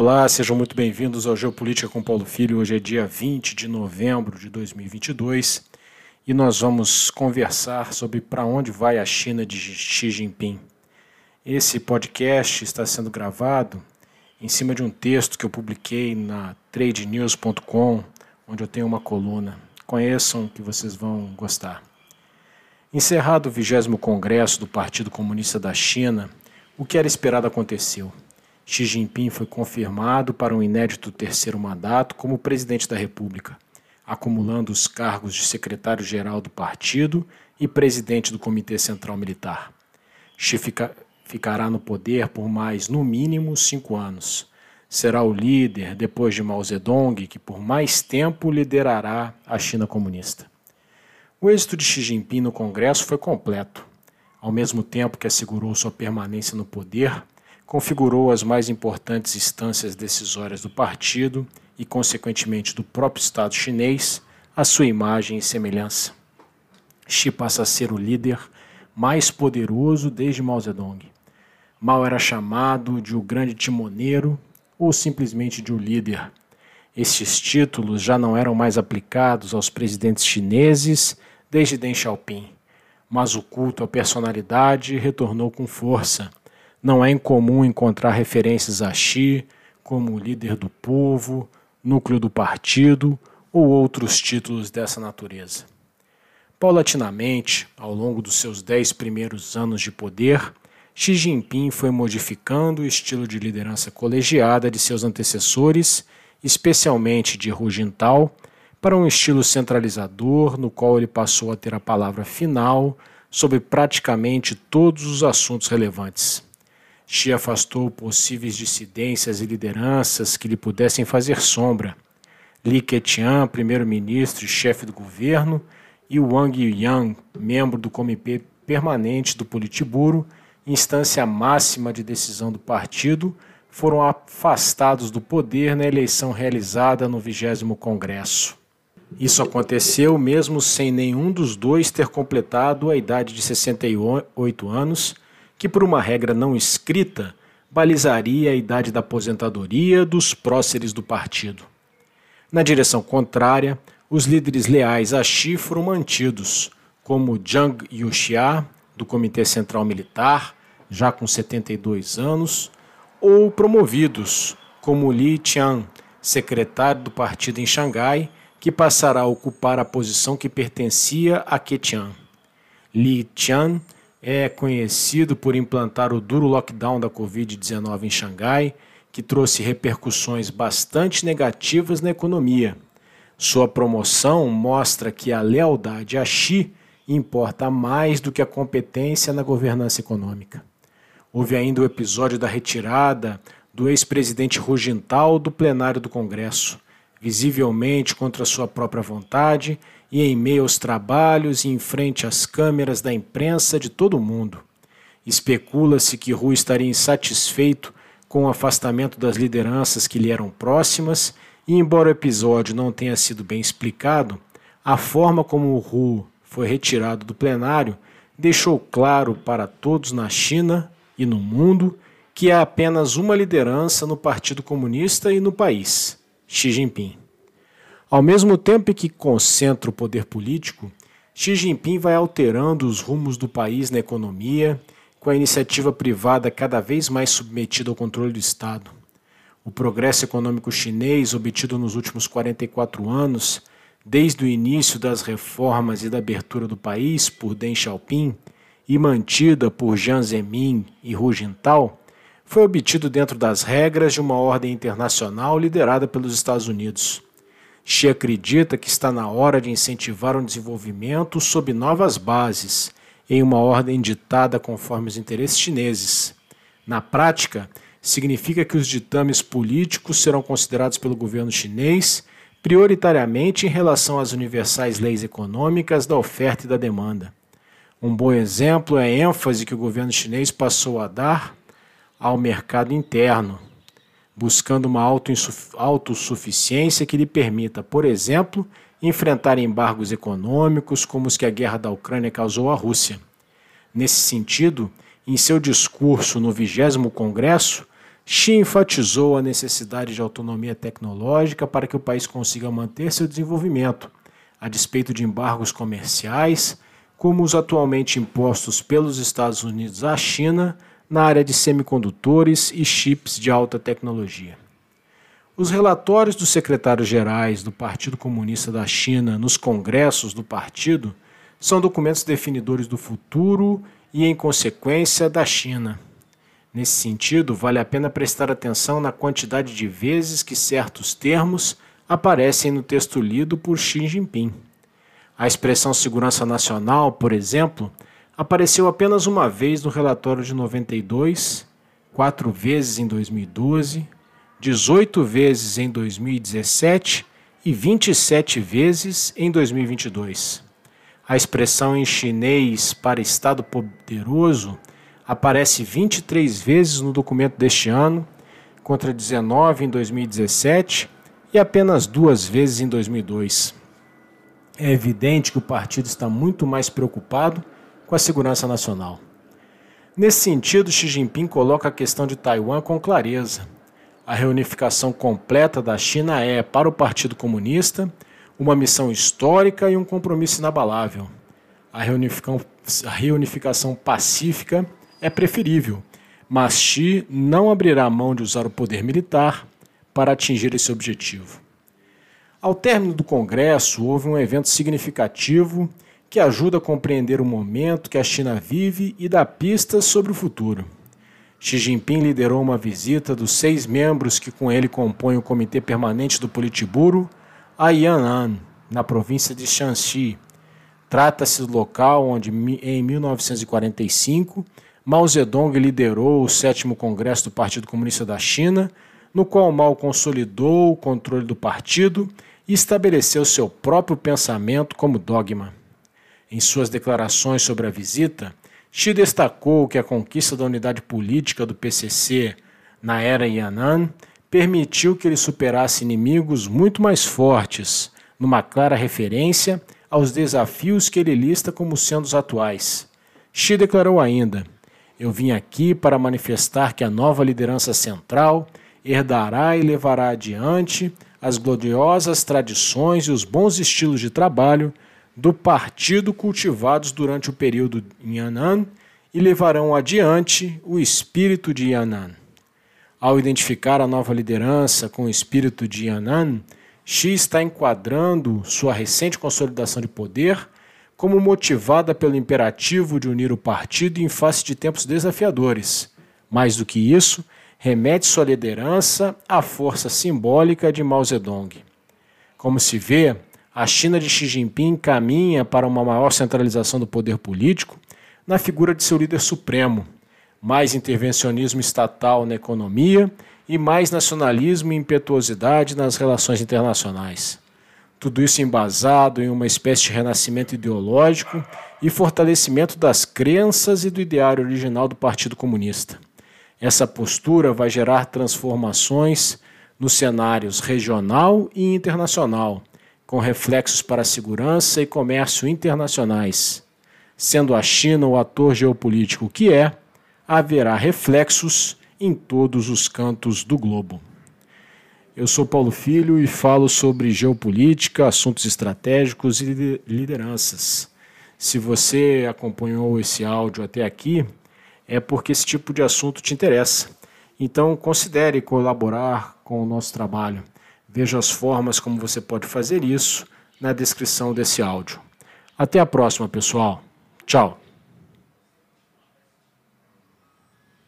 Olá, sejam muito bem-vindos ao Geopolítica com Paulo Filho. Hoje é dia 20 de novembro de 2022 e nós vamos conversar sobre para onde vai a China de Xi Jinping. Esse podcast está sendo gravado em cima de um texto que eu publiquei na tradenews.com, onde eu tenho uma coluna. Conheçam que vocês vão gostar. Encerrado o 20 Congresso do Partido Comunista da China, o que era esperado aconteceu. Xi Jinping foi confirmado para um inédito terceiro mandato como presidente da República, acumulando os cargos de secretário-geral do partido e presidente do Comitê Central Militar. Xi fica, ficará no poder por mais, no mínimo, cinco anos. Será o líder, depois de Mao Zedong, que por mais tempo liderará a China comunista. O êxito de Xi Jinping no Congresso foi completo. Ao mesmo tempo que assegurou sua permanência no poder, configurou as mais importantes instâncias decisórias do partido e, consequentemente, do próprio Estado chinês, a sua imagem e semelhança. Xi passa a ser o líder mais poderoso desde Mao Zedong. Mao era chamado de o grande timoneiro ou simplesmente de o líder. Estes títulos já não eram mais aplicados aos presidentes chineses desde Deng Xiaoping, mas o culto à personalidade retornou com força não é incomum encontrar referências a Xi como líder do povo, núcleo do partido ou outros títulos dessa natureza. Paulatinamente, ao longo dos seus dez primeiros anos de poder, Xi Jinping foi modificando o estilo de liderança colegiada de seus antecessores, especialmente de Hu Jintao, para um estilo centralizador no qual ele passou a ter a palavra final sobre praticamente todos os assuntos relevantes. Xi afastou possíveis dissidências e lideranças que lhe pudessem fazer sombra. Li Keqiang, primeiro-ministro e chefe do governo, e Wang Yang, membro do Comitê Permanente do Politburo, instância máxima de decisão do partido, foram afastados do poder na eleição realizada no 20 Congresso. Isso aconteceu mesmo sem nenhum dos dois ter completado a idade de 68 anos que, por uma regra não escrita, balizaria a idade da aposentadoria dos próceres do partido. Na direção contrária, os líderes leais a Xi foram mantidos, como Zhang Yuxia, do Comitê Central Militar, já com 72 anos, ou promovidos, como Li Qiang, secretário do partido em Xangai, que passará a ocupar a posição que pertencia a Keqiang. Li Qiang é conhecido por implantar o duro lockdown da Covid-19 em Xangai, que trouxe repercussões bastante negativas na economia. Sua promoção mostra que a lealdade a Xi importa mais do que a competência na governança econômica. Houve ainda o episódio da retirada do ex-presidente Rugental do plenário do Congresso, visivelmente contra sua própria vontade e em meio aos trabalhos e em frente às câmeras da imprensa de todo o mundo. Especula-se que Ru estaria insatisfeito com o afastamento das lideranças que lhe eram próximas, e embora o episódio não tenha sido bem explicado, a forma como Ru foi retirado do plenário deixou claro para todos na China e no mundo que há apenas uma liderança no Partido Comunista e no país: Xi Jinping. Ao mesmo tempo que concentra o poder político, Xi Jinping vai alterando os rumos do país na economia, com a iniciativa privada cada vez mais submetida ao controle do Estado. O progresso econômico chinês obtido nos últimos 44 anos, desde o início das reformas e da abertura do país por Deng Xiaoping e mantida por Jiang Zemin e Hu Jintao, foi obtido dentro das regras de uma ordem internacional liderada pelos Estados Unidos. Xi acredita que está na hora de incentivar o desenvolvimento sob novas bases, em uma ordem ditada conforme os interesses chineses. Na prática, significa que os ditames políticos serão considerados pelo governo chinês prioritariamente em relação às universais leis econômicas da oferta e da demanda. Um bom exemplo é a ênfase que o governo chinês passou a dar ao mercado interno, buscando uma autossuficiência que lhe permita, por exemplo, enfrentar embargos econômicos como os que a guerra da Ucrânia causou à Rússia. Nesse sentido, em seu discurso no 20 Congresso, Xi enfatizou a necessidade de autonomia tecnológica para que o país consiga manter seu desenvolvimento, a despeito de embargos comerciais, como os atualmente impostos pelos Estados Unidos à China na área de semicondutores e chips de alta tecnologia. Os relatórios dos secretários-gerais do Partido Comunista da China nos congressos do partido são documentos definidores do futuro e, em consequência, da China. Nesse sentido, vale a pena prestar atenção na quantidade de vezes que certos termos aparecem no texto lido por Xi Jinping. A expressão segurança nacional, por exemplo, apareceu apenas uma vez no relatório de 92, quatro vezes em 2012, 18 vezes em 2017 e 27 vezes em 2022. A expressão em chinês para Estado poderoso aparece 23 vezes no documento deste ano, contra 19 em 2017 e apenas duas vezes em 2002. É evidente que o partido está muito mais preocupado com a segurança nacional. Nesse sentido, Xi Jinping coloca a questão de Taiwan com clareza a reunificação completa da China é, para o Partido Comunista, uma missão histórica e um compromisso inabalável. A reunificação, pacífica é preferível, mas Xi não abrirá mão de usar o poder militar para atingir esse objetivo. Ao término do Congresso, houve um evento significativo que ajuda a compreender o momento que a China vive e dá pistas sobre o futuro. Xi Jinping liderou uma visita dos seis membros que com ele compõem o Comitê Permanente do Politburo a Yan'an, na província de Shanxi. Trata-se do local onde, em 1945, Mao Zedong liderou o sétimo Congresso do Partido Comunista da China, no qual Mao consolidou o controle do partido e estabeleceu seu próprio pensamento como dogma. Em suas declarações sobre a visita, Xi destacou que a conquista da unidade política do PCC na era Yan'an permitiu que ele superasse inimigos muito mais fortes, numa clara referência aos desafios que ele lista como sendo os atuais. Xi declarou ainda: Eu vim aqui para manifestar que a nova liderança central herdará e levará adiante as gloriosas tradições e os bons estilos de trabalho do partido cultivados durante o período Yan'an e levarão adiante o espírito de Yan'an. Ao identificar a nova liderança com o espírito de Yan'an, Xi está enquadrando sua recente consolidação de poder como motivada pelo imperativo de unir o partido em face de tempos desafiadores. Mais do que isso, remete sua liderança à força simbólica de Mao Zedong. Como se vê, a China de Xi Jinping caminha para uma maior centralização do poder político na figura de seu líder supremo, mais intervencionismo estatal na economia e mais nacionalismo e impetuosidade nas relações internacionais. Tudo isso embasado em uma espécie de renascimento ideológico e fortalecimento das crenças e do ideário original do Partido Comunista. Essa postura vai gerar transformações nos cenários regional e internacional com reflexos para segurança e comércio internacionais. Sendo a China o ator geopolítico que é, haverá reflexos em todos os cantos do globo. Eu sou Paulo Filho e falo sobre geopolítica, assuntos estratégicos e lideranças. Se você acompanhou esse áudio até aqui, é porque esse tipo de assunto te interessa. Então, considere colaborar com o nosso trabalho. Veja as formas como você pode fazer isso na descrição desse áudio. Até a próxima, pessoal. Tchau.